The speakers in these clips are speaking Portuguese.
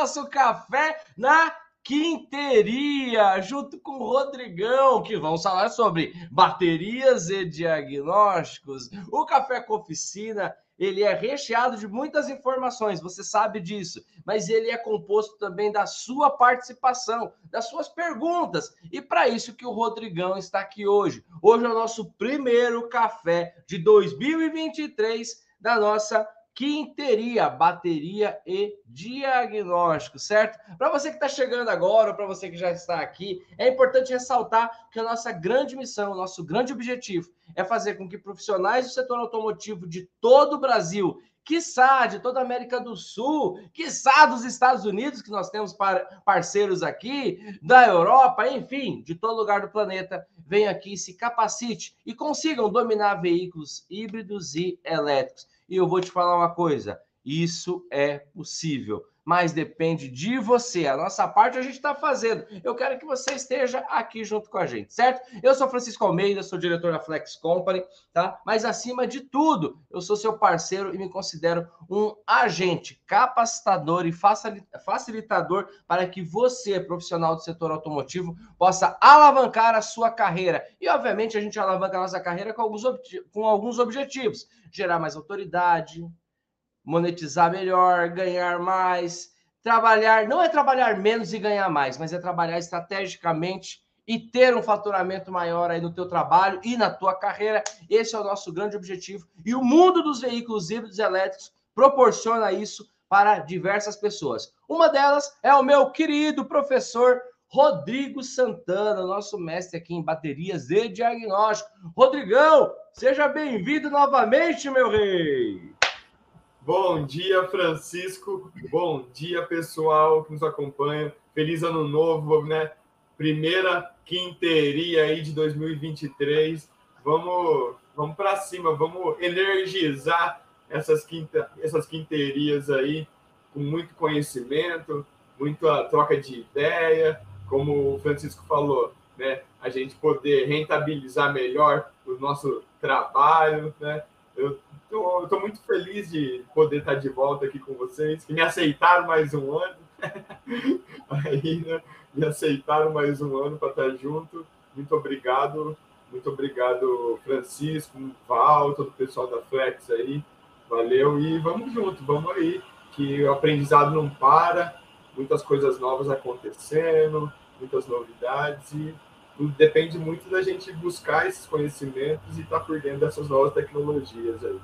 nosso café na Quinteria, junto com o Rodrigão, que vamos falar sobre baterias e diagnósticos. O Café com Oficina, ele é recheado de muitas informações, você sabe disso, mas ele é composto também da sua participação, das suas perguntas. E para isso que o Rodrigão está aqui hoje. Hoje é o nosso primeiro café de 2023 da nossa quinteria, bateria e diagnóstico, certo? Para você que está chegando agora, para você que já está aqui, é importante ressaltar que a nossa grande missão, o nosso grande objetivo é fazer com que profissionais do setor automotivo de todo o Brasil, quiçá de toda a América do Sul, quiçá dos Estados Unidos, que nós temos parceiros aqui, da Europa, enfim, de todo lugar do planeta, venham aqui, se capacite e consigam dominar veículos híbridos e elétricos. E eu vou te falar uma coisa: isso é possível, mas depende de você. A nossa parte a gente está fazendo. Eu quero que você esteja aqui junto com a gente, certo? Eu sou Francisco Almeida, sou diretor da Flex Company, tá? Mas acima de tudo, eu sou seu parceiro e me considero um agente capacitador e facilitador para que você, profissional do setor automotivo, possa alavancar a sua carreira. E, obviamente, a gente alavanca a nossa carreira com alguns, com alguns objetivos gerar mais autoridade, monetizar melhor, ganhar mais, trabalhar, não é trabalhar menos e ganhar mais, mas é trabalhar estrategicamente e ter um faturamento maior aí no teu trabalho e na tua carreira. Esse é o nosso grande objetivo. E o mundo dos veículos híbridos elétricos proporciona isso para diversas pessoas. Uma delas é o meu querido professor Rodrigo Santana, nosso mestre aqui em baterias de diagnóstico. Rodrigão, seja bem-vindo novamente, meu rei. Bom dia, Francisco. Bom dia, pessoal que nos acompanha. Feliz ano novo, né? Primeira quinteria aí de 2023. Vamos, vamos para cima, vamos energizar essas, quinta, essas quinterias aí com muito conhecimento, muita troca de ideia como o Francisco falou, né, a gente poder rentabilizar melhor o nosso trabalho, né? Eu estou muito feliz de poder estar de volta aqui com vocês, que me aceitaram mais um ano, aí, né, me aceitaram mais um ano para estar junto. Muito obrigado, muito obrigado, Francisco, Val, todo o pessoal da Flex aí. Valeu e vamos junto, vamos aí, que o aprendizado não para, muitas coisas novas acontecendo, muitas novidades e depende muito da gente buscar esses conhecimentos e estar tá por dentro dessas novas tecnologias aí.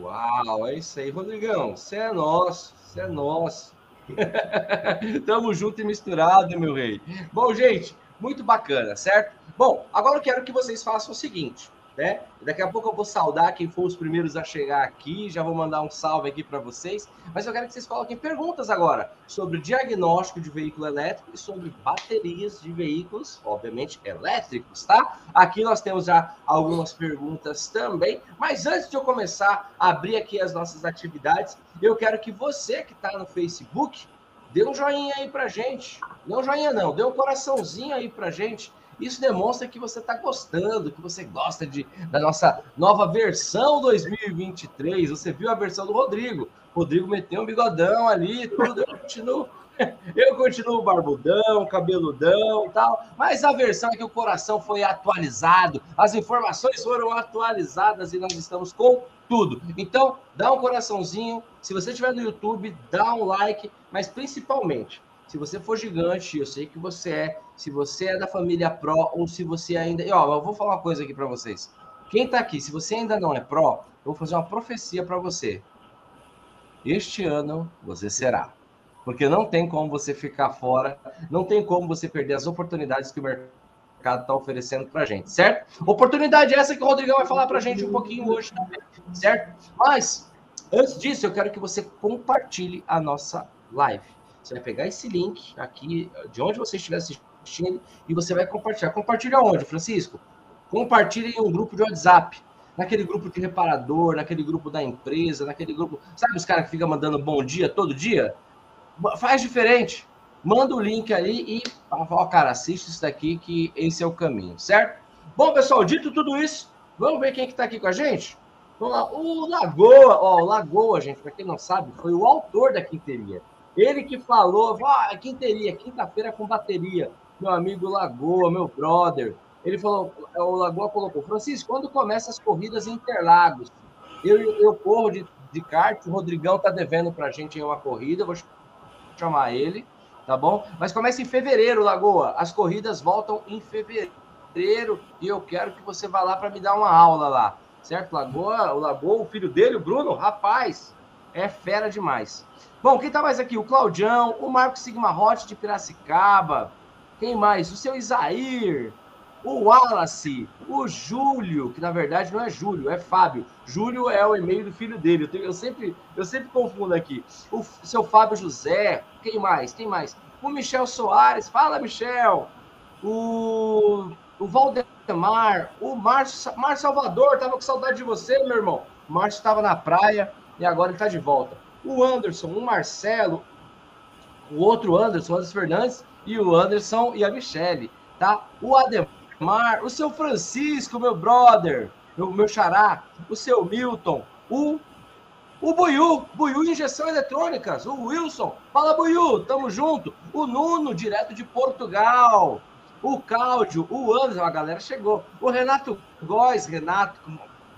Uau, é isso aí, Rodrigão. Você é nosso, você é nosso. Tamo junto e misturado, meu rei. Bom, gente, muito bacana, certo? Bom, agora eu quero que vocês façam o seguinte né? Daqui a pouco eu vou saudar quem for os primeiros a chegar aqui, já vou mandar um salve aqui para vocês, mas eu quero que vocês coloquem perguntas agora sobre diagnóstico de veículo elétrico e sobre baterias de veículos, obviamente elétricos, tá? Aqui nós temos já algumas perguntas também, mas antes de eu começar a abrir aqui as nossas atividades, eu quero que você que está no Facebook dê um joinha aí pra gente. Não joinha não, dê um coraçãozinho aí pra gente isso demonstra que você está gostando, que você gosta de, da nossa nova versão 2023. Você viu a versão do Rodrigo. Rodrigo meteu um bigodão ali, tudo. Eu continuo, eu continuo barbudão, cabeludão tal. Mas a versão é que o coração foi atualizado, as informações foram atualizadas e nós estamos com tudo. Então, dá um coraçãozinho. Se você estiver no YouTube, dá um like, mas principalmente se você for gigante, eu sei que você é, se você é da família Pro ou se você ainda. E, ó, eu vou falar uma coisa aqui para vocês. Quem tá aqui, se você ainda não é Pro, eu vou fazer uma profecia para você. Este ano você será. Porque não tem como você ficar fora, não tem como você perder as oportunidades que o mercado está oferecendo para gente, certo? Oportunidade essa que o Rodrigão vai falar para gente um pouquinho hoje também, certo? Mas, antes disso, eu quero que você compartilhe a nossa live você vai pegar esse link aqui, de onde você estiver assistindo, e você vai compartilhar. Compartilha onde, Francisco? Compartilhe em um grupo de WhatsApp. Naquele grupo de reparador, naquele grupo da empresa, naquele grupo. Sabe os caras que ficam mandando bom dia todo dia? Faz diferente. Manda o link aí e fala, cara, assiste isso daqui que esse é o caminho, certo? Bom, pessoal, dito tudo isso, vamos ver quem que tá aqui com a gente? O Lagoa, ó, o Lagoa, gente, para quem não sabe, foi o autor da quinteria. Ele que falou, ah, quinteria, quinta-feira com bateria. Meu amigo Lagoa, meu brother. Ele falou, o Lagoa colocou, Francisco, quando começa as corridas em Interlagos? Eu, eu corro de, de kart, o Rodrigão tá devendo pra gente em uma corrida, vou chamar ele, tá bom? Mas começa em fevereiro, Lagoa. As corridas voltam em fevereiro e eu quero que você vá lá para me dar uma aula lá certo? Lagoa, o Lagoa, o filho dele, o Bruno, rapaz, é fera demais. Bom, quem tá mais aqui? O Claudião, o Marco Sigma Hot de Piracicaba. Quem mais? O seu Isair, o Wallace, o Júlio, que na verdade não é Júlio, é Fábio. Júlio é o e-mail do filho dele. Eu, tenho, eu, sempre, eu sempre confundo aqui. O seu Fábio José, quem mais? Quem mais? O Michel Soares, fala Michel. O o Valdemar, o Márcio, Márcio Salvador, tava com saudade de você, meu irmão. Márcio estava na praia e agora ele está de volta. O Anderson, o Marcelo, o outro Anderson, o Anderson Fernandes, e o Anderson e a Michele, tá? O Ademar, o seu Francisco, meu brother, meu, meu xará, o seu Milton, o o Buiu, Buiu Injeção Eletrônicas, o Wilson, fala Buiu, tamo junto. O Nuno, direto de Portugal o Cláudio, o Anderson, a galera chegou. O Renato Góes, Renato,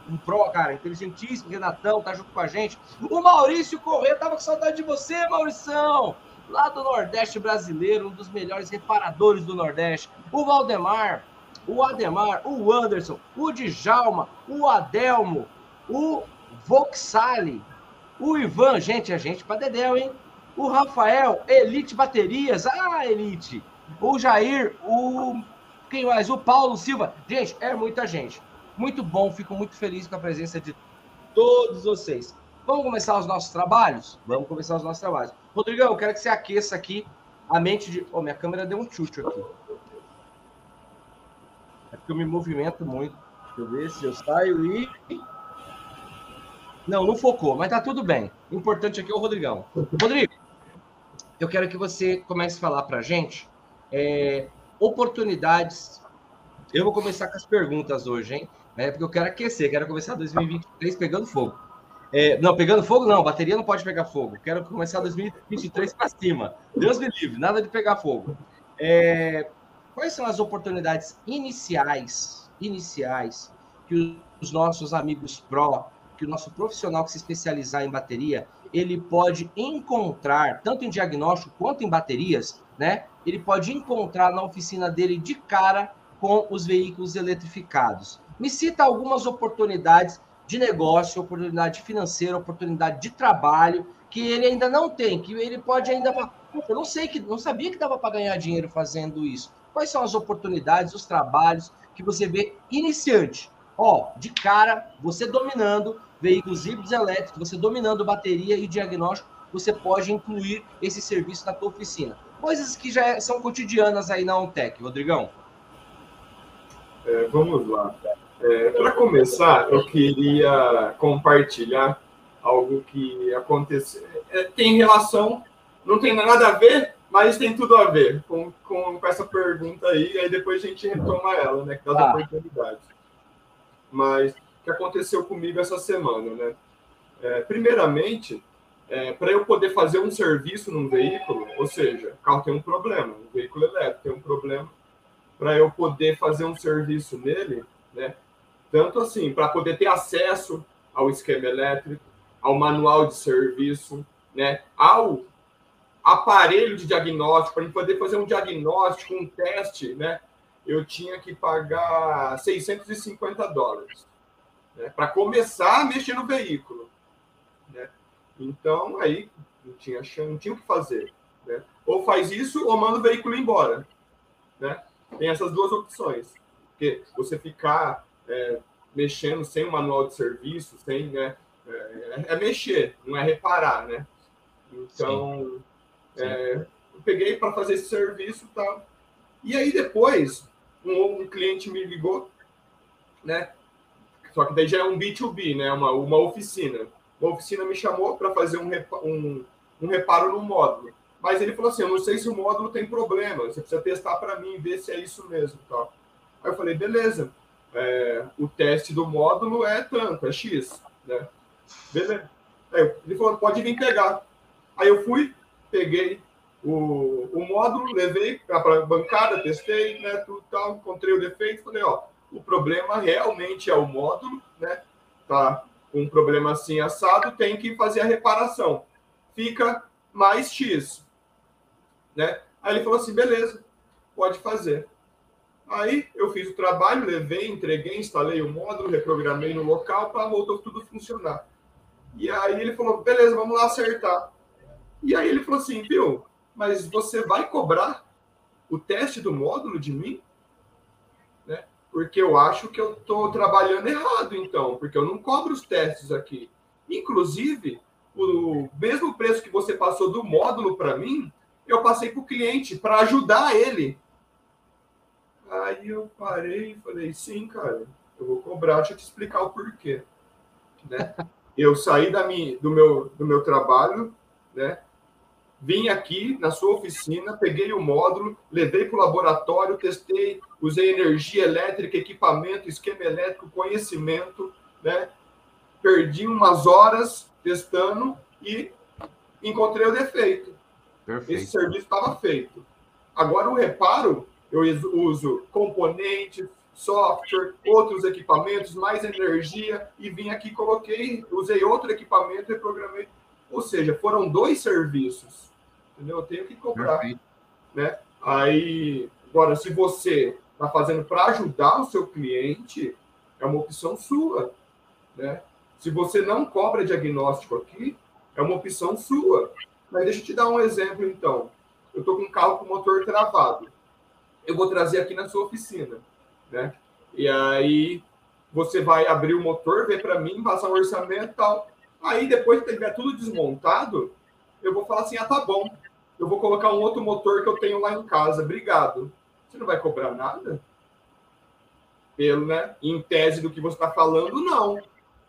um pro, cara, inteligentíssimo, Renatão, tá junto com a gente. O Maurício Corrêa, tava com saudade de você, Maurição, lá do Nordeste brasileiro, um dos melhores reparadores do Nordeste. O Valdemar, o Ademar, o Anderson, o Djalma, o Adelmo, o Voxali, o Ivan, gente, a gente pra Dedéu, hein? O Rafael, Elite Baterias, ah, Elite o Jair, o. Quem mais? O Paulo Silva. Gente, é muita gente. Muito bom, fico muito feliz com a presença de todos vocês. Vamos começar os nossos trabalhos? Vamos começar os nossos trabalhos. Rodrigão, eu quero que você aqueça aqui a mente de. Oh, minha câmera deu um chute aqui. É porque eu me movimento muito. Deixa eu ver se eu saio e. Não, não focou, mas tá tudo bem. O importante aqui é o Rodrigão. Rodrigo, eu quero que você comece a falar pra gente é, oportunidades. Eu vou começar com as perguntas hoje, hein? É porque eu quero aquecer, quero começar 2023 pegando fogo. É, não, pegando fogo não, bateria não pode pegar fogo. Quero começar 2023 para cima. Deus me livre, nada de pegar fogo. É, quais são as oportunidades iniciais, iniciais que os nossos amigos pró, que o nosso profissional que se especializar em bateria, ele pode encontrar, tanto em diagnóstico quanto em baterias, né? Ele pode encontrar na oficina dele de cara com os veículos eletrificados. Me cita algumas oportunidades de negócio, oportunidade financeira, oportunidade de trabalho que ele ainda não tem, que ele pode ainda. Eu não sei que, não sabia que dava para ganhar dinheiro fazendo isso. Quais são as oportunidades, os trabalhos que você vê iniciante? Ó, de cara, você dominando veículos híbridos elétricos, você dominando bateria e diagnóstico, você pode incluir esse serviço na tua oficina coisas que já são cotidianas aí na Ontec, Rodrigão. É, vamos lá. É, Para começar, eu queria compartilhar algo que aconteceu. É, tem relação, não tem nada a ver, mas tem tudo a ver com, com, com essa pergunta aí, aí depois a gente retoma ela, né? Das ah. oportunidades. Mas o que aconteceu comigo essa semana, né? É, primeiramente, é, para eu poder fazer um serviço num veículo, ou seja, o carro tem um problema, um veículo elétrico tem um problema, para eu poder fazer um serviço nele, né? Tanto assim, para poder ter acesso ao esquema elétrico, ao manual de serviço, né? Ao aparelho de diagnóstico, para poder fazer um diagnóstico, um teste, né? Eu tinha que pagar 650 dólares né? para começar a mexer no veículo. Né? Então, aí não tinha, não tinha o que fazer. Né? Ou faz isso ou manda o veículo embora. Né? Tem essas duas opções. Porque você ficar é, mexendo sem o manual de serviço, sem, né, é, é, mexer, não é reparar, né? Então, Sim. É, eu peguei para fazer esse serviço e tal. E aí depois, um, um, cliente me ligou, né? Só que daí já é um B2B, né? Uma, uma oficina uma oficina me chamou para fazer um, um, um reparo no módulo. Mas ele falou assim: eu não sei se o módulo tem problema, você precisa testar para mim, ver se é isso mesmo. Tá? Aí eu falei: beleza, é, o teste do módulo é tanto, é X. né? Beleza. Aí ele falou, pode vir pegar. Aí eu fui, peguei o, o módulo, levei para a bancada, testei, né, tudo tal, encontrei o defeito, falei, ó, o problema realmente é o módulo, né? Tá com um problema assim assado, tem que fazer a reparação. Fica mais X, né? Aí ele falou assim, beleza, pode fazer. Aí eu fiz o trabalho, levei, entreguei, instalei o módulo, reprogramei no local para voltou tudo funcionar. E aí ele falou, beleza, vamos lá acertar. E aí ele falou assim, viu, mas você vai cobrar o teste do módulo de mim? Né? Porque eu acho que eu estou trabalhando errado, então, porque eu não cobro os testes aqui. Inclusive, o mesmo preço que você passou do módulo para mim, eu passei para o cliente para ajudar ele. Aí eu parei e falei, sim, cara, eu vou cobrar, deixa eu te explicar o porquê. Né? Eu saí da minha, do, meu, do meu trabalho, né? vim aqui na sua oficina, peguei o módulo, levei para o laboratório, testei, usei energia elétrica, equipamento, esquema elétrico, conhecimento, né? Perdi umas horas testando e encontrei o defeito. Perfeito. Esse serviço estava feito. Agora o reparo, eu uso componentes, software, outros equipamentos, mais energia e vim aqui coloquei, usei outro equipamento e programei. Ou seja, foram dois serviços entendeu? Eu tenho que cobrar, Perfeito. né? Aí, agora, se você está fazendo para ajudar o seu cliente, é uma opção sua, né? Se você não cobra diagnóstico aqui, é uma opção sua. Mas deixa eu te dar um exemplo, então. Eu estou com um carro com motor travado. Eu vou trazer aqui na sua oficina, né? E aí você vai abrir o motor, ver para mim, passar um orçamento e tal. Aí depois que tiver tudo desmontado, eu vou falar assim: ah, tá bom eu vou colocar um outro motor que eu tenho lá em casa. Obrigado. Você não vai cobrar nada? Pelo, né? Em tese do que você está falando, não.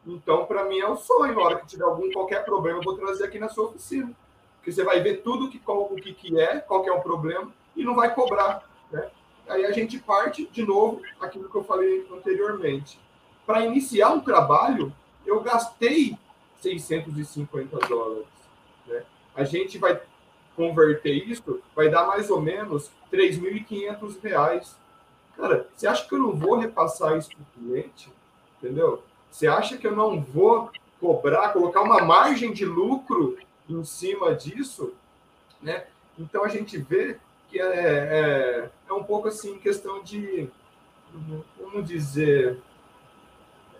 Então, para mim, é um sonho. A hora que tiver algum qualquer problema, eu vou trazer aqui na sua oficina. Porque você vai ver tudo que, qual, o que, que é, qual que é o problema, e não vai cobrar. Né? Aí a gente parte, de novo, aquilo que eu falei anteriormente. Para iniciar um trabalho, eu gastei 650 dólares. Né? A gente vai converter isso, vai dar mais ou menos R$ 3.500. Cara, você acha que eu não vou repassar isso para o cliente? Entendeu? Você acha que eu não vou cobrar, colocar uma margem de lucro em cima disso? Né? Então a gente vê que é, é, é um pouco assim questão de, vamos dizer,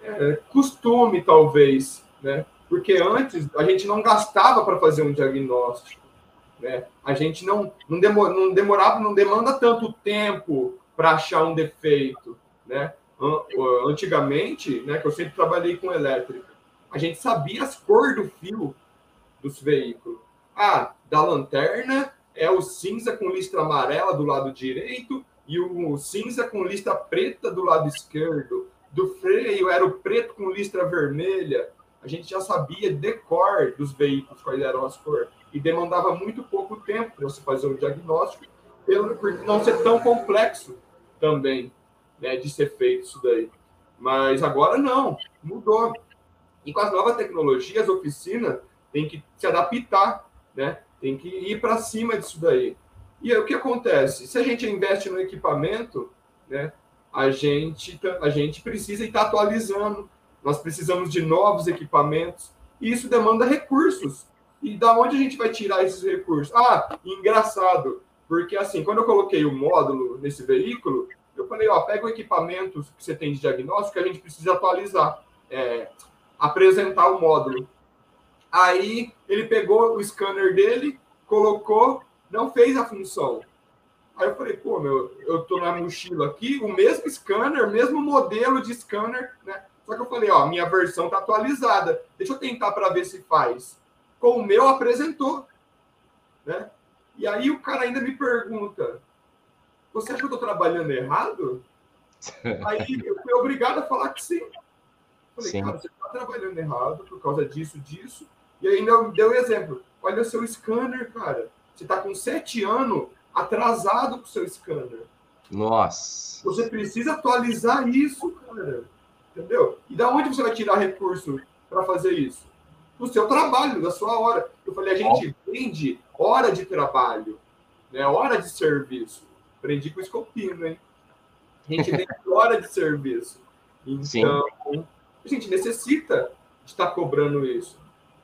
é, costume talvez, né? Porque antes a gente não gastava para fazer um diagnóstico. Né? A gente não, não, demor, não demorava, não demanda tanto tempo para achar um defeito. Né? Antigamente, né, que eu sempre trabalhei com elétrica, a gente sabia as cores do fio dos veículos. Ah, da lanterna é o cinza com listra amarela do lado direito e o cinza com listra preta do lado esquerdo. Do freio era o preto com listra vermelha. A gente já sabia decor dos veículos quais eram as cores e demandava muito pouco tempo para você fazer o diagnóstico, por não ser tão complexo também né, de ser feito isso daí. Mas agora não, mudou. E com as novas tecnologias, a oficina tem que se adaptar, né? Tem que ir para cima disso daí. E aí, o que acontece? Se a gente investe no equipamento, né, a, gente, a gente precisa estar atualizando, nós precisamos de novos equipamentos, e isso demanda recursos. E da onde a gente vai tirar esses recursos? Ah, engraçado, porque assim, quando eu coloquei o módulo nesse veículo, eu falei, ó, pega o equipamento que você tem de diagnóstico que a gente precisa atualizar, é, apresentar o módulo. Aí ele pegou o scanner dele, colocou, não fez a função. Aí eu falei, pô, meu, eu tô na mochila aqui, o mesmo scanner, mesmo modelo de scanner, né? Só que eu falei, ó, minha versão tá atualizada. Deixa eu tentar para ver se faz com o meu apresentou. Né? E aí o cara ainda me pergunta: Você acha que eu estou trabalhando errado? aí eu fui obrigado a falar que sim. Falei, sim. cara, você está trabalhando errado por causa disso, disso. E ainda deu um exemplo. Olha o seu scanner, cara. Você está com sete anos atrasado com o seu scanner. Nossa. Você precisa atualizar isso, cara. Entendeu? E da onde você vai tirar recurso para fazer isso? Do seu trabalho, da sua hora. Eu falei, a gente vende hora de trabalho, né? hora de serviço. Aprendi com o Escopino, hein? A gente vende hora de serviço. Então, Sim. a gente necessita de estar tá cobrando isso.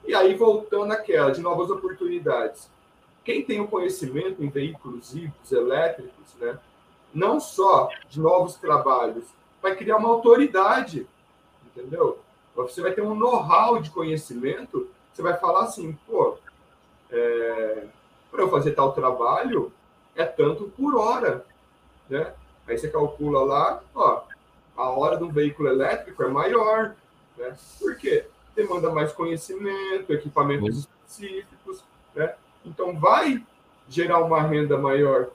E aí, voltando àquela, de novas oportunidades. Quem tem o conhecimento em veículos híbridos, elétricos, né? não só de novos trabalhos, vai criar uma autoridade, entendeu? Você vai ter um know-how de conhecimento, você vai falar assim, pô, é, para eu fazer tal trabalho, é tanto por hora, né? Aí você calcula lá, ó, a hora do veículo elétrico é maior, né? Por quê? Demanda mais conhecimento, equipamentos específicos, né? Então vai gerar uma renda maior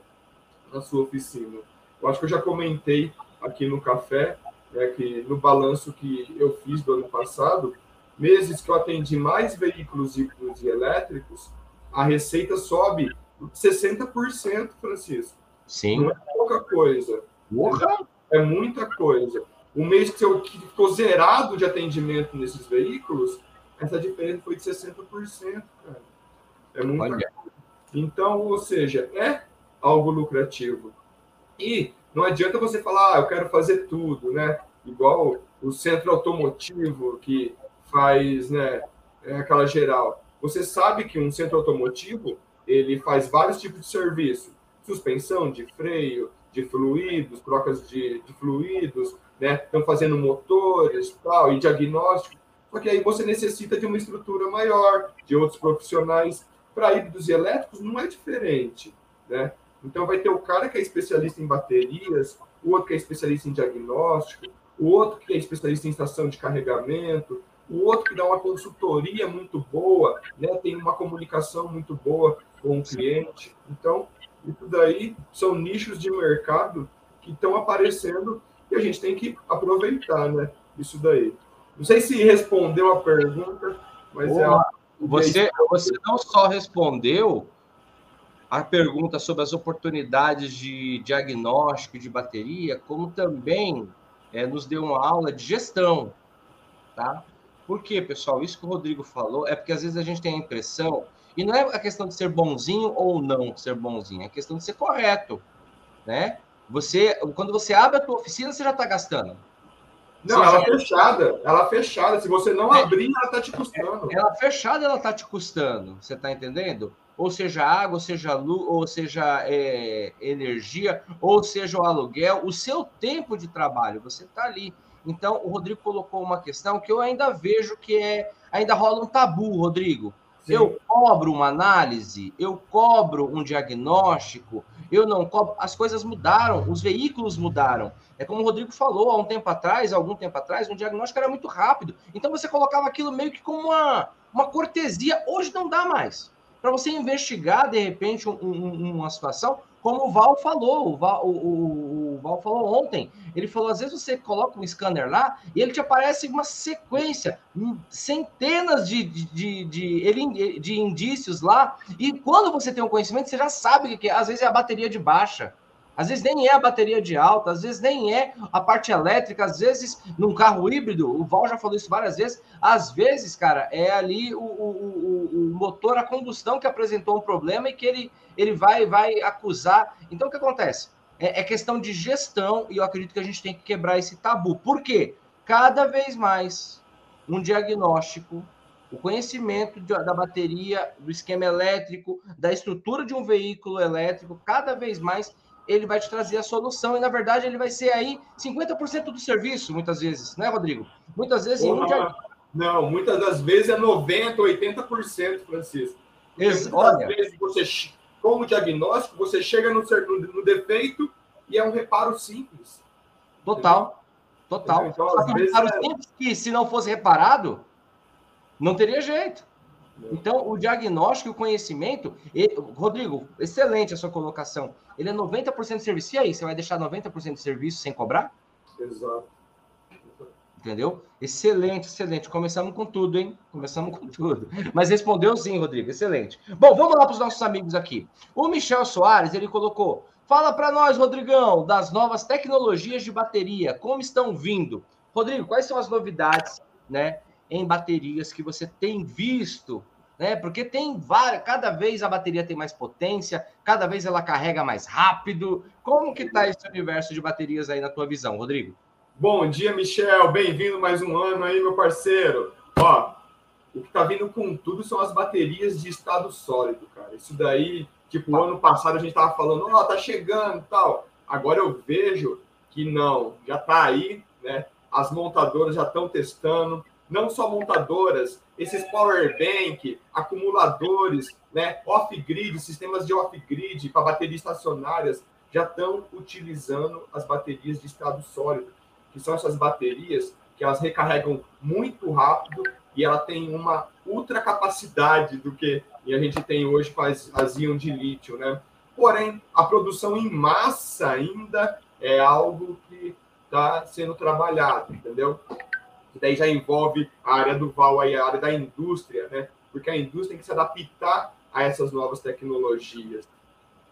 na sua oficina. Eu acho que eu já comentei aqui no café, né, que no balanço que eu fiz do ano passado, meses que eu atendi mais veículos híbridos e elétricos, a receita sobe 60%, Francisco. Sim. Não é pouca coisa. Porra. É muita coisa. O mês que eu ficou zerado de atendimento nesses veículos, essa diferença foi de 60%, cara. É muita Olha. Então, ou seja, é algo lucrativo. E não adianta você falar, ah, eu quero fazer tudo, né? Igual o centro automotivo que faz, né, é aquela geral. Você sabe que um centro automotivo, ele faz vários tipos de serviço. Suspensão de freio, de fluidos, trocas de, de fluidos, né? Estão fazendo motores, tal, e diagnóstico. Só que aí você necessita de uma estrutura maior, de outros profissionais. Para híbridos elétricos não é diferente, né? Então, vai ter o cara que é especialista em baterias, o outro que é especialista em diagnóstico, o outro que é especialista em estação de carregamento, o outro que dá uma consultoria muito boa, né? tem uma comunicação muito boa com o cliente. Então, isso daí são nichos de mercado que estão aparecendo e a gente tem que aproveitar né? isso daí. Não sei se respondeu a pergunta, mas Boa. é. Você, você não só respondeu, a pergunta sobre as oportunidades de diagnóstico de bateria, como também é, nos deu uma aula de gestão, tá? Por quê, pessoal? Isso que o Rodrigo falou é porque às vezes a gente tem a impressão, e não é a questão de ser bonzinho ou não ser bonzinho, é a questão de ser correto, né? Você, quando você abre a tua oficina, você já está gastando. Não, ela já... fechada, ela fechada. Se você não é, abrir, ela está te custando. Ela fechada, ela está te custando. Você está entendendo? ou seja água, ou seja luz, ou seja é, energia, ou seja o aluguel, o seu tempo de trabalho, você está ali. Então, o Rodrigo colocou uma questão que eu ainda vejo que é ainda rola um tabu, Rodrigo. Sim. Eu cobro uma análise, eu cobro um diagnóstico, eu não cobro. As coisas mudaram, os veículos mudaram. É como o Rodrigo falou há um tempo atrás, algum tempo atrás, um diagnóstico era muito rápido. Então você colocava aquilo meio que como uma, uma cortesia. Hoje não dá mais para você investigar, de repente, um, um, uma situação, como o Val falou, o Val, o, o, o Val, falou ontem. Ele falou: às vezes você coloca um scanner lá e ele te aparece uma sequência, centenas de, de, de, de indícios lá, e quando você tem um conhecimento, você já sabe que às vezes é a bateria de baixa. Às vezes nem é a bateria de alta, às vezes nem é a parte elétrica, às vezes num carro híbrido, o Val já falou isso várias vezes, às vezes, cara, é ali o, o, o, o motor a combustão que apresentou um problema e que ele, ele vai, vai acusar. Então, o que acontece? É, é questão de gestão e eu acredito que a gente tem que quebrar esse tabu. Por quê? Cada vez mais um diagnóstico o conhecimento da bateria, do esquema elétrico, da estrutura de um veículo elétrico, cada vez mais ele vai te trazer a solução e, na verdade, ele vai ser aí 50% do serviço, muitas vezes, né, Rodrigo? Muitas vezes. Porra, Não, muitas das vezes é 90%, 80%, Francisco. muitas Olha, vezes você, como diagnóstico, você chega no, no, defeito e é um reparo simples. Total. Total. Então, Só que um reparo é... simples que, se não fosse reparado, não teria jeito. Então, o diagnóstico e o conhecimento, ele, Rodrigo, excelente a sua colocação. Ele é 90% de serviço. E aí, você vai deixar 90% de serviço sem cobrar? Exato. Entendeu? Excelente, excelente. Começamos com tudo, hein? Começamos com tudo. Mas respondeu sim, Rodrigo. Excelente. Bom, vamos lá para os nossos amigos aqui. O Michel Soares, ele colocou: Fala para nós, Rodrigão, das novas tecnologias de bateria, como estão vindo? Rodrigo, quais são as novidades, né? Em baterias que você tem visto né? Porque tem várias, cada vez a bateria tem mais potência, cada vez ela carrega mais rápido. Como que está esse universo de baterias aí na tua visão, Rodrigo? Bom dia, Michel. Bem-vindo mais um ano aí, meu parceiro. Ó, o que está vindo com tudo são as baterias de estado sólido, cara. Isso daí, tipo, ano passado a gente estava falando, ó, oh, tá chegando tal. Agora eu vejo que não, já está aí, né? As montadoras já estão testando, não só montadoras, esses power bank, acumuladores, né, off-grid, sistemas de off-grid para baterias estacionárias já estão utilizando as baterias de estado sólido, que são essas baterias que elas recarregam muito rápido e ela tem uma ultra capacidade do que a gente tem hoje com as, as de lítio, né? Porém, a produção em massa ainda é algo que está sendo trabalhado, entendeu? Que daí já envolve a área do VAL, aí, a área da indústria, né? Porque a indústria tem que se adaptar a essas novas tecnologias,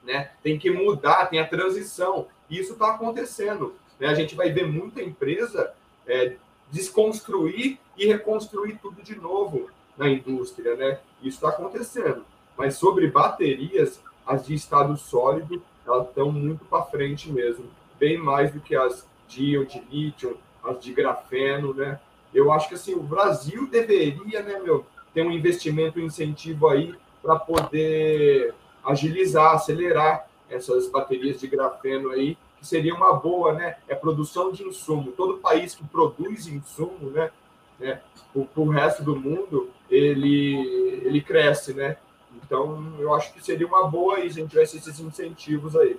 né? Tem que mudar, tem a transição. E isso está acontecendo. Né? A gente vai ver muita empresa é, desconstruir e reconstruir tudo de novo na indústria, né? Isso está acontecendo. Mas sobre baterias, as de estado sólido, elas estão muito para frente mesmo, bem mais do que as de, de lítio, as de grafeno, né? Eu acho que assim, o Brasil deveria, né, meu, ter um investimento, um incentivo aí para poder agilizar, acelerar essas baterias de grafeno aí, que seria uma boa, né? É produção de insumo. Todo país que produz insumo, né, né para o resto do mundo, ele, ele cresce, né? Então, eu acho que seria uma boa aí se a gente tivesse esses incentivos aí.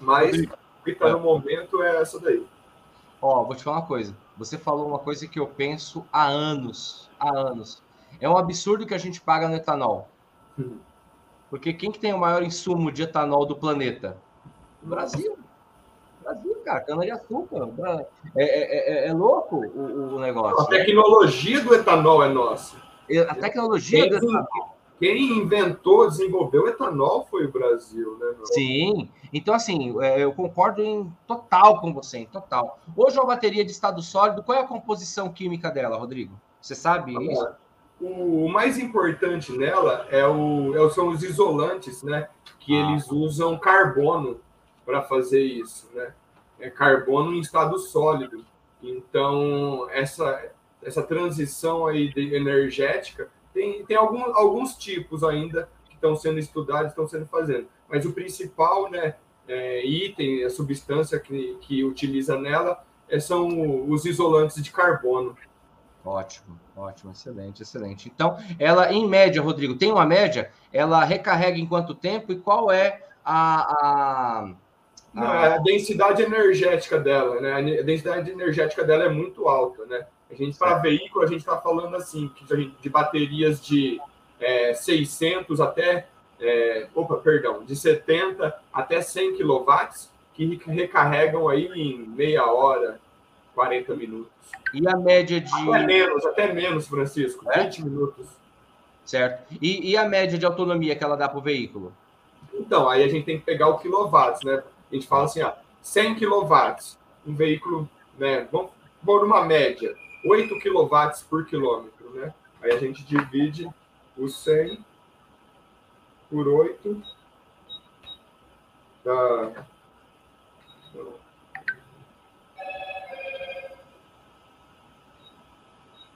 Mas o que está no momento é essa daí. Ó, vou te falar uma coisa. Você falou uma coisa que eu penso há anos, há anos. É um absurdo que a gente paga no etanol. Porque quem que tem o maior insumo de etanol do planeta? O Brasil. O Brasil, cara, cana-de-açúcar. É, é, é, é, louco o, o, negócio. A tecnologia do etanol é nossa. A tecnologia do etanol quem inventou, desenvolveu o etanol foi o Brasil, né? Meu? Sim. Então, assim, é, eu concordo em total com você, em total. Hoje, uma bateria de estado sólido, qual é a composição química dela, Rodrigo? Você sabe isso? O mais importante nela é o, é são os isolantes, né? Que ah. eles usam carbono para fazer isso, né? É carbono em estado sólido. Então, essa, essa transição aí energética tem, tem algum, alguns tipos ainda que estão sendo estudados, estão sendo fazendo. Mas o principal né, é, item, a substância que, que utiliza nela é, são os isolantes de carbono. Ótimo, ótimo, excelente, excelente. Então, ela, em média, Rodrigo, tem uma média? Ela recarrega em quanto tempo e qual é a, a, a... a densidade energética dela, né? A densidade energética dela é muito alta, né? A gente, para veículo, a gente está falando assim, de baterias de é, 600 até, é, opa, perdão, de 70 até 100 kW, que recarregam aí em meia hora, 40 minutos. E a média de. Até menos, até menos, Francisco, é? 20 minutos. Certo. E, e a média de autonomia que ela dá para o veículo? Então, aí a gente tem que pegar o quilowatts, né? A gente fala assim, ó, 100 quilowatts, um veículo, né? Vamos pôr uma média, 8 kW por quilômetro, né? Aí a gente divide o 100 por 8 dá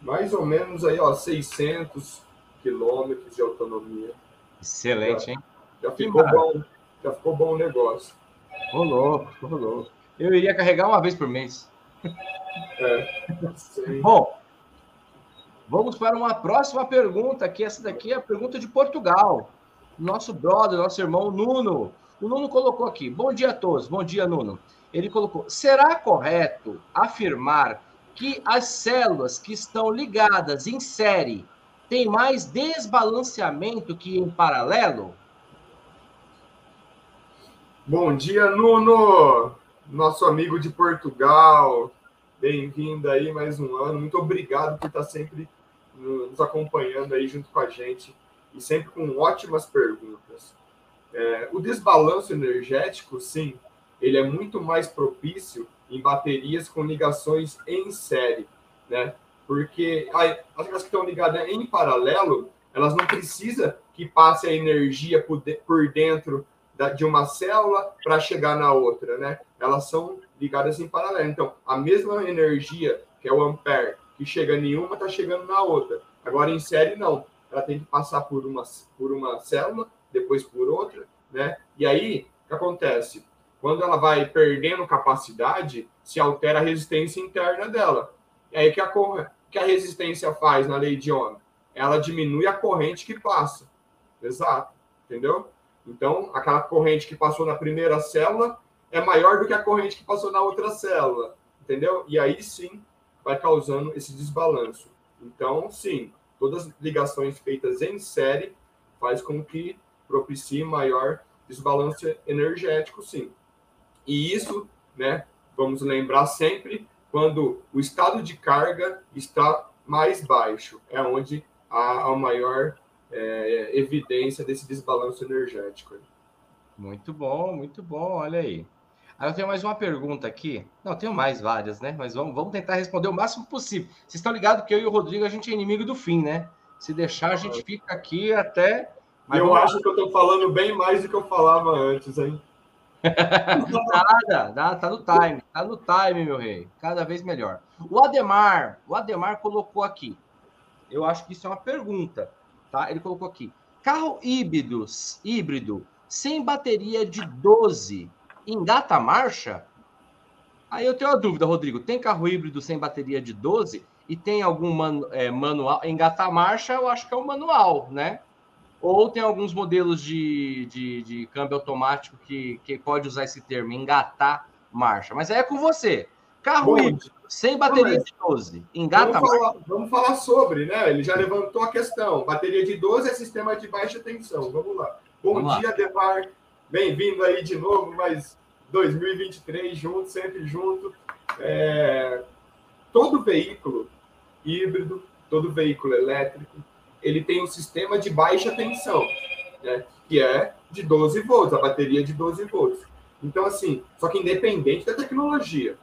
mais ou menos aí, ó, 600 quilômetros de autonomia. Excelente, já, hein? Já ficou bom, já ficou bom o negócio. Rolou, rolou. Eu iria carregar uma vez por mês. É, Bom, vamos para uma próxima pergunta, que essa daqui é a pergunta de Portugal. Nosso brother, nosso irmão Nuno. O Nuno colocou aqui. Bom dia a todos. Bom dia, Nuno. Ele colocou: será correto afirmar que as células que estão ligadas em série têm mais desbalanceamento que em paralelo? Bom dia, Nuno, nosso amigo de Portugal. Bem-vindo aí mais um ano. Muito obrigado por estar sempre nos acompanhando aí junto com a gente e sempre com ótimas perguntas. É, o desbalanço energético, sim, ele é muito mais propício em baterias com ligações em série, né? Porque as que estão ligadas em paralelo, elas não precisam que passe a energia por dentro de uma célula para chegar na outra, né? Elas são ligadas em paralelo. Então, a mesma energia, que é o ampere, que chega em uma, está chegando na outra. Agora, em série, não. Ela tem que passar por uma, por uma célula, depois por outra, né? E aí, o que acontece? Quando ela vai perdendo capacidade, se altera a resistência interna dela. E aí, que a, que a resistência faz na lei de Ohm? Ela diminui a corrente que passa. Exato. Entendeu? Então, aquela corrente que passou na primeira célula é maior do que a corrente que passou na outra célula, entendeu? E aí sim vai causando esse desbalanço. Então, sim, todas as ligações feitas em série faz com que propicie maior desbalanço energético, sim. E isso, né, vamos lembrar sempre, quando o estado de carga está mais baixo, é onde há a maior é, evidência desse desbalanço energético. Muito bom, muito bom, olha aí. Aí eu tenho mais uma pergunta aqui. Não, tenho mais várias, né? Mas vamos, vamos tentar responder o máximo possível. Vocês estão ligados que eu e o Rodrigo, a gente é inimigo do fim, né? Se deixar, a gente fica aqui até. Mas eu acho que eu estou falando bem mais do que eu falava antes, hein? Nada, nada, tá no time, tá no time, meu rei. Cada vez melhor. O Ademar, o Ademar colocou aqui. Eu acho que isso é uma pergunta tá? Ele colocou aqui: carro híbridos, híbrido sem bateria de 12 engata marcha? Aí eu tenho uma dúvida, Rodrigo. Tem carro híbrido sem bateria de 12 e tem algum man, é, manual? Engatar marcha, eu acho que é o um manual, né? Ou tem alguns modelos de, de, de câmbio automático que, que pode usar esse termo, engatar marcha. Mas é com você. Carro Bom, híbrido, sem bateria de 12. Engata vamos falar, vamos falar sobre, né? Ele já levantou a questão. Bateria de 12 é sistema de baixa tensão. Vamos lá. Bom vamos dia, lá. Demar. Bem-vindo aí de novo, mas 2023 junto, sempre junto. É... Todo veículo híbrido, todo veículo elétrico, ele tem um sistema de baixa tensão, né? Que é de 12 volts, a bateria de 12 volts. Então, assim, só que independente da tecnologia,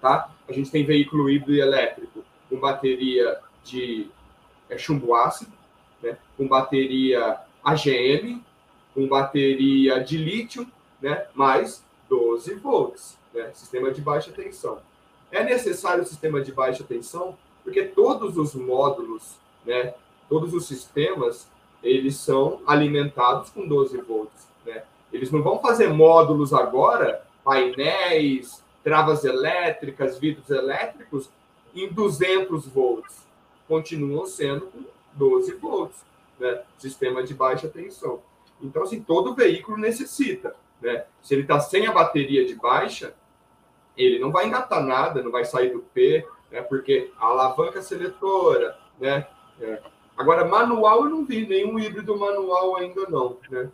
tá? A gente tem veículo híbrido e elétrico com bateria de é, chumbo ácido, né? com bateria AGM, com bateria de lítio, né? mais 12 volts, né? sistema de baixa tensão. É necessário o sistema de baixa tensão porque todos os módulos, né? todos os sistemas, eles são alimentados com 12 volts. Né? Eles não vão fazer módulos agora, painéis, travas elétricas, vidros elétricos, em 200 volts. Continuam sendo 12 volts, né? Sistema de baixa tensão. Então, assim, todo veículo necessita, né? Se ele está sem a bateria de baixa, ele não vai engatar nada, não vai sair do P, né? Porque a alavanca seletora, né? É. Agora, manual eu não vi, nenhum híbrido manual ainda não, né?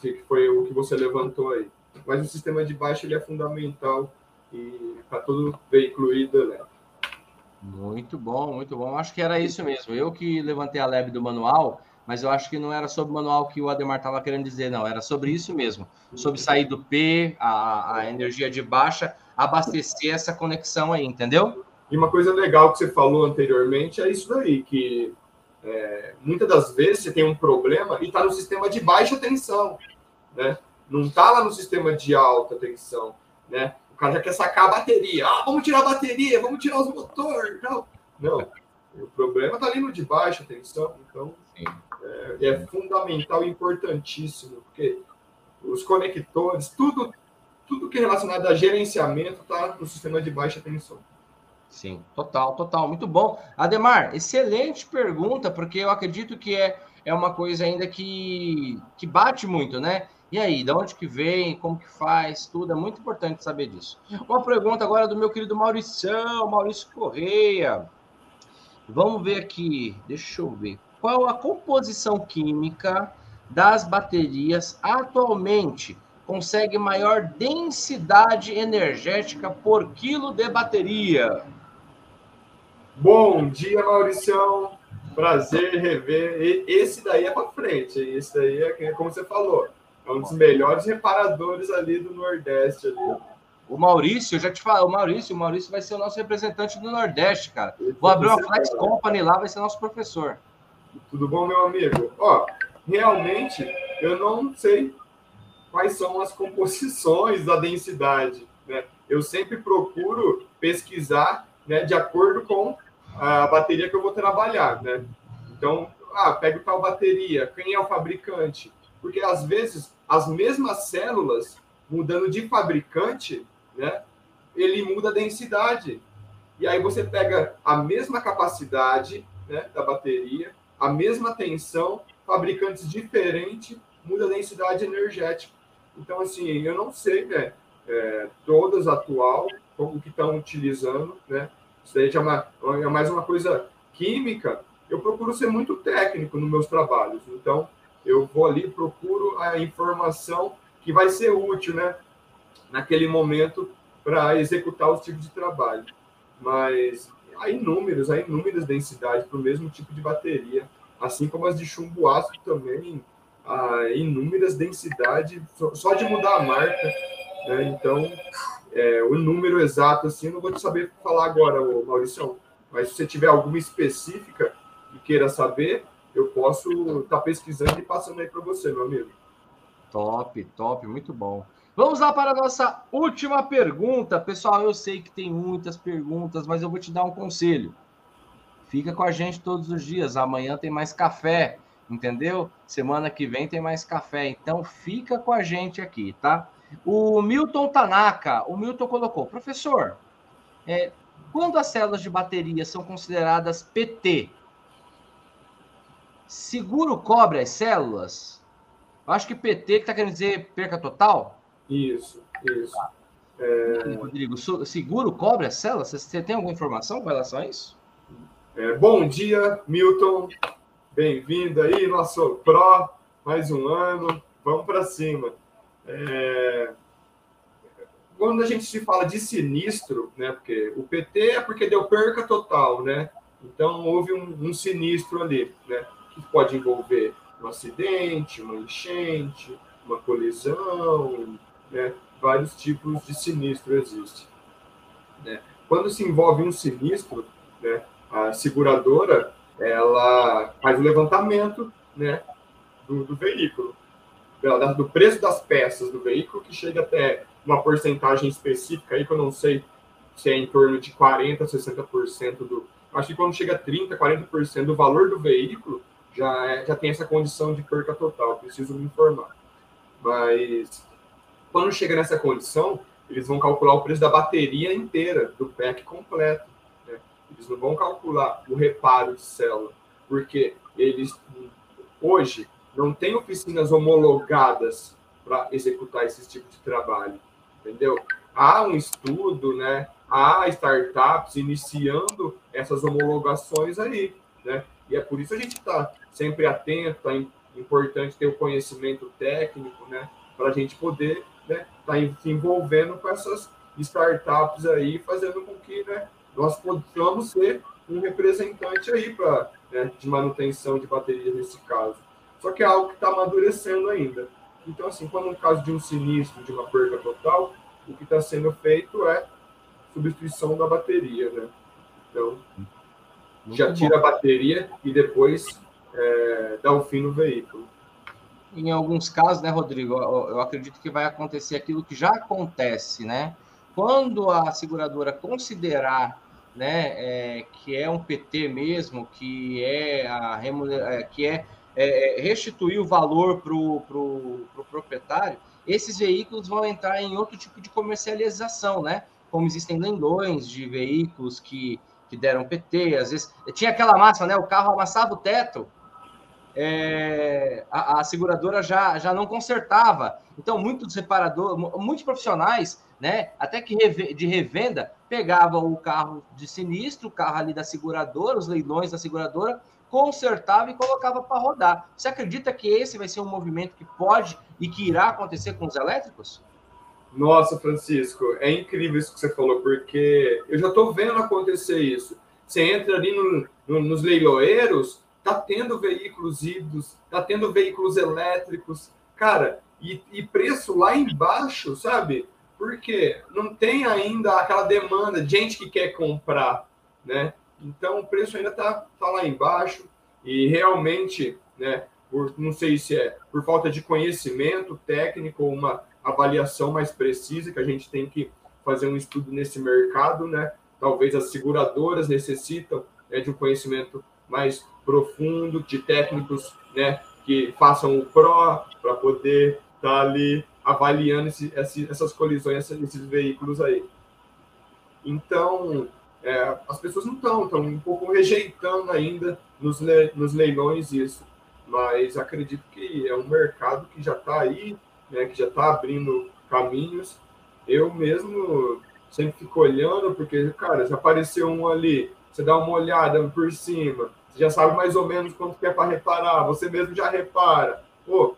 Que foi o que você levantou aí. Mas o sistema de baixa ele é fundamental e para todo veículo elétrico. Muito bom, muito bom. Acho que era isso mesmo. Eu que levantei a leve do manual, mas eu acho que não era sobre o manual que o Ademar estava querendo dizer, não. Era sobre isso mesmo. Sobre sair do P, a, a energia de baixa, abastecer essa conexão aí, entendeu? E uma coisa legal que você falou anteriormente é isso daí, que é, muitas das vezes você tem um problema e está no sistema de baixa tensão, né? Não está lá no sistema de alta tensão, né? cara já quer sacar a bateria. Ah, vamos tirar a bateria, vamos tirar os motores. Não, não. O problema está ali no de baixo, atenção. Então, é, é, fundamental e importantíssimo, porque os conectores, tudo, tudo que é relacionado a gerenciamento está no sistema de baixa tensão. Sim, total, total. Muito bom. Ademar, excelente pergunta, porque eu acredito que é, é uma coisa ainda que, que bate muito, né? E aí, de onde que vem, como que faz, tudo, é muito importante saber disso. Uma pergunta agora do meu querido Maurício, Maurício Correia. Vamos ver aqui, deixa eu ver. Qual a composição química das baterias atualmente consegue maior densidade energética por quilo de bateria? Bom dia, Mauricião. Prazer rever. Esse daí é para frente. Esse daí é como você falou é um dos melhores reparadores ali do Nordeste. Ali. O Maurício, eu já te falo, o Maurício, o Maurício vai ser o nosso representante do Nordeste, cara. Vou abrir uma Flex Company lá, vai ser nosso professor. Tudo bom, meu amigo? Ó, realmente, eu não sei quais são as composições da densidade, né? Eu sempre procuro pesquisar, né, de acordo com a bateria que eu vou trabalhar, né? Então, ah, pego tal bateria, quem é o fabricante? Porque às vezes as mesmas células mudando de fabricante, né? Ele muda a densidade. E aí você pega a mesma capacidade né, da bateria, a mesma tensão, fabricantes diferentes, muda a densidade energética. Então, assim, eu não sei, né? É, todas atual, como que estão utilizando, né? Isso daí é, uma, é mais uma coisa química. Eu procuro ser muito técnico nos meus trabalhos. Então, eu vou ali, procuro a informação que vai ser útil, né? Naquele momento para executar os tipos de trabalho. Mas há inúmeros, há inúmeras densidades para o mesmo tipo de bateria, assim como as de chumbo ácido também, há inúmeras densidades, só de mudar a marca. Né? Então, é, o número exato, assim, eu não vou te saber falar agora, Maurício, mas se você tiver alguma específica e queira saber, eu posso estar tá pesquisando e passando aí para você, meu amigo. Top, top, muito bom. Vamos lá para a nossa última pergunta. Pessoal, eu sei que tem muitas perguntas, mas eu vou te dar um conselho. Fica com a gente todos os dias. Amanhã tem mais café, entendeu? Semana que vem tem mais café. Então fica com a gente aqui, tá? O Milton Tanaka, o Milton colocou, professor, é, quando as células de bateria são consideradas PT, seguro cobre as células? Acho que PT que está querendo dizer perca total? Isso, isso. É... Rodrigo, seguro cobre as células? Você tem alguma informação com relação a isso? É, bom dia, Milton. Bem-vindo aí, nosso Pro, mais um ano. Vamos para cima. É... Quando a gente se fala de sinistro, né? Porque o PT é porque deu perca total, né? Então houve um, um sinistro ali, né? Que pode envolver um acidente, uma enchente, uma colisão, né? Vários tipos de sinistro existem. Né? Quando se envolve um sinistro, né? A seguradora ela faz o levantamento, né? Do, do veículo do preço das peças do veículo, que chega até uma porcentagem específica aí, que eu não sei se é em torno de 40%, 60% do. Acho que quando chega a 30%, 40% do valor do veículo, já, é, já tem essa condição de perca total, preciso me informar. Mas quando chega nessa condição, eles vão calcular o preço da bateria inteira, do pack completo. Né? Eles não vão calcular o reparo de célula, porque eles hoje não tem oficinas homologadas para executar esse tipo de trabalho, entendeu? Há um estudo, né? Há startups iniciando essas homologações aí, né? E é por isso a gente está sempre atento, é importante ter o conhecimento técnico, né? Para a gente poder né, tá se envolvendo com essas startups aí, fazendo com que né, nós possamos ser um representante aí para né, de manutenção de baterias nesse caso. Só que é algo que está amadurecendo ainda. Então, assim, quando no caso de um sinistro, de uma perda total, o que está sendo feito é substituição da bateria, né? Então, Muito já tira bom. a bateria e depois é, dá o fim no veículo. Em alguns casos, né, Rodrigo, eu acredito que vai acontecer aquilo que já acontece, né? Quando a seguradora considerar né, é, que é um PT mesmo, que é a remuneração, é, que é é, é, restituir o valor para o pro, pro proprietário, esses veículos vão entrar em outro tipo de comercialização, né? Como existem leilões de veículos que, que deram PT, às vezes. Tinha aquela massa, né? O carro amassava o teto, é, a, a, seguradora já, já não consertava. Então, muitos reparadores, muitos profissionais, né, até que de revenda, pegavam o carro de sinistro, o carro ali da seguradora, os leilões da seguradora, consertava e colocava para rodar. Você acredita que esse vai ser um movimento que pode e que irá acontecer com os elétricos? Nossa, Francisco, é incrível isso que você falou, porque eu já estou vendo acontecer isso. Você entra ali no, no, nos leiloeiros, tá tendo veículos híbridos, tá tendo veículos elétricos, cara, e, e preço lá embaixo, sabe? Porque não tem ainda aquela demanda de gente que quer comprar, né? Então o preço ainda está tá lá embaixo e realmente, né? Por, não sei se é por falta de conhecimento técnico ou uma avaliação mais precisa que a gente tem que fazer um estudo nesse mercado, né? Talvez as seguradoras necessitam né, de um conhecimento mais profundo, de técnicos, né? Que façam o PRO para poder estar tá ali avaliando esse, essas colisões, esses veículos aí. Então, é, as pessoas não estão, estão um pouco rejeitando ainda nos, le, nos leilões isso. Mas acredito que é um mercado que já está aí, né, que já está abrindo caminhos. Eu mesmo sempre fico olhando, porque, cara, se apareceu um ali, você dá uma olhada por cima, você já sabe mais ou menos quanto que é para reparar, você mesmo já repara. Pô,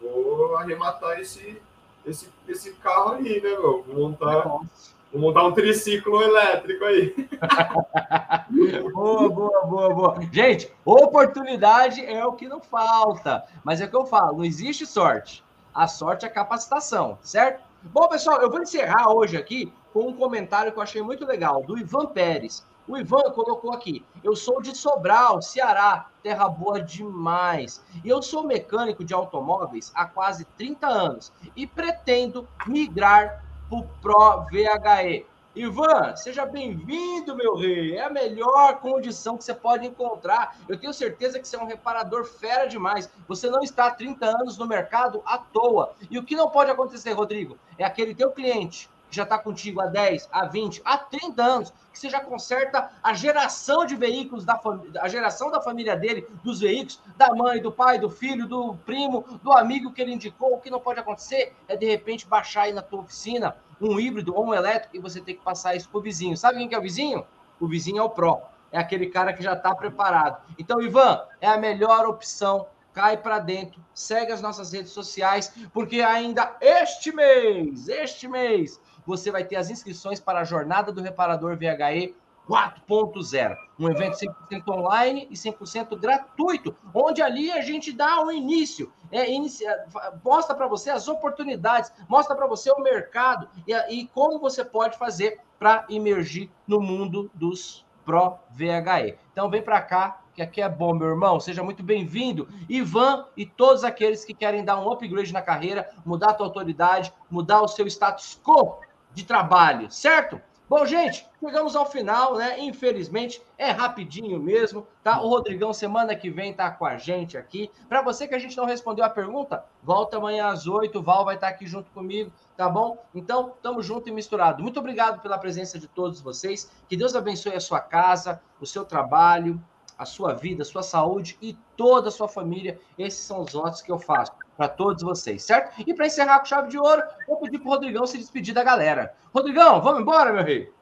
vou arrematar esse, esse, esse carro aí, né, meu? Vou montar, vou montar um triciclo elétrico aí. boa, boa, boa, boa. Gente, oportunidade é o que não falta. Mas é o que eu falo, não existe sorte. A sorte é capacitação, certo? Bom, pessoal, eu vou encerrar hoje aqui com um comentário que eu achei muito legal, do Ivan Pérez. O Ivan colocou aqui: eu sou de Sobral, Ceará, terra boa demais. E eu sou mecânico de automóveis há quase 30 anos e pretendo migrar para o Pro VHE. Ivan, seja bem-vindo, meu rei. É a melhor condição que você pode encontrar. Eu tenho certeza que você é um reparador fera demais. Você não está há 30 anos no mercado à toa. E o que não pode acontecer, Rodrigo, é aquele teu cliente já está contigo há 10, há 20, há 30 anos, que você já conserta a geração de veículos, da a geração da família dele, dos veículos, da mãe, do pai, do filho, do primo, do amigo que ele indicou. O que não pode acontecer é, de repente, baixar aí na tua oficina um híbrido ou um elétrico e você ter que passar isso para o vizinho. Sabe quem que é o vizinho? O vizinho é o Pro. É aquele cara que já está preparado. Então, Ivan, é a melhor opção cai para dentro, segue as nossas redes sociais, porque ainda este mês, este mês, você vai ter as inscrições para a Jornada do Reparador VHE 4.0, um evento 100% online e 100% gratuito, onde ali a gente dá um início, é, inicia, mostra para você as oportunidades, mostra para você o mercado e, e como você pode fazer para emergir no mundo dos Pro VHE. Então vem para cá, que aqui é bom, meu irmão. Seja muito bem-vindo. Ivan e todos aqueles que querem dar um upgrade na carreira, mudar a tua autoridade, mudar o seu status quo de trabalho, certo? Bom, gente, chegamos ao final, né? Infelizmente, é rapidinho mesmo, tá? O Rodrigão, semana que vem, tá com a gente aqui. Para você que a gente não respondeu a pergunta, volta amanhã às oito, o Val vai estar aqui junto comigo, tá bom? Então, tamo junto e misturado. Muito obrigado pela presença de todos vocês. Que Deus abençoe a sua casa, o seu trabalho, a sua vida, a sua saúde e toda a sua família. Esses são os votos que eu faço para todos vocês, certo? E para encerrar com chave de ouro, vou pedir para o Rodrigão se despedir da galera. Rodrigão, vamos embora, meu rei?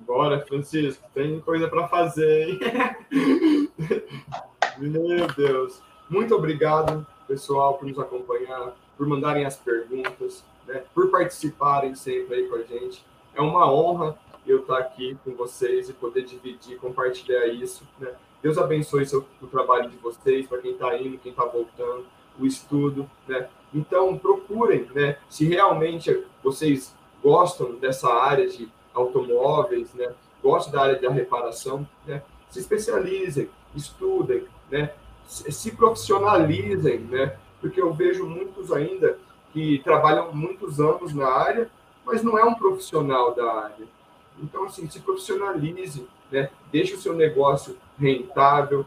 Bora, Francisco. Tem coisa para fazer, hein? meu Deus. Muito obrigado, pessoal, por nos acompanhar, por mandarem as perguntas, né? por participarem sempre aí com a gente. É uma honra eu estar aqui com vocês e poder dividir, compartilhar isso, né? Deus abençoe seu, o trabalho de vocês, para quem está indo, quem está voltando, o estudo, né? Então, procurem, né? Se realmente vocês gostam dessa área de automóveis, né? Gostam da área da reparação, né? Se especializem, estudem, né? Se profissionalizem, né? Porque eu vejo muitos ainda que trabalham muitos anos na área, mas não é um profissional da área. Então, assim, se profissionalize, né? Deixe o seu negócio rentável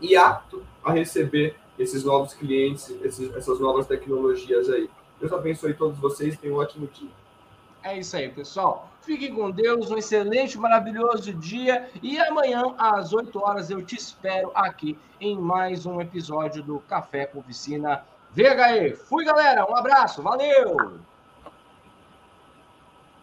e apto a receber esses novos clientes, esses, essas novas tecnologias aí. Deus abençoe todos vocês, tenham um ótimo dia. É isso aí, pessoal. Fiquem com Deus, um excelente, maravilhoso dia. E amanhã, às 8 horas, eu te espero aqui em mais um episódio do Café com Oficina VHE. Fui, galera. Um abraço. Valeu!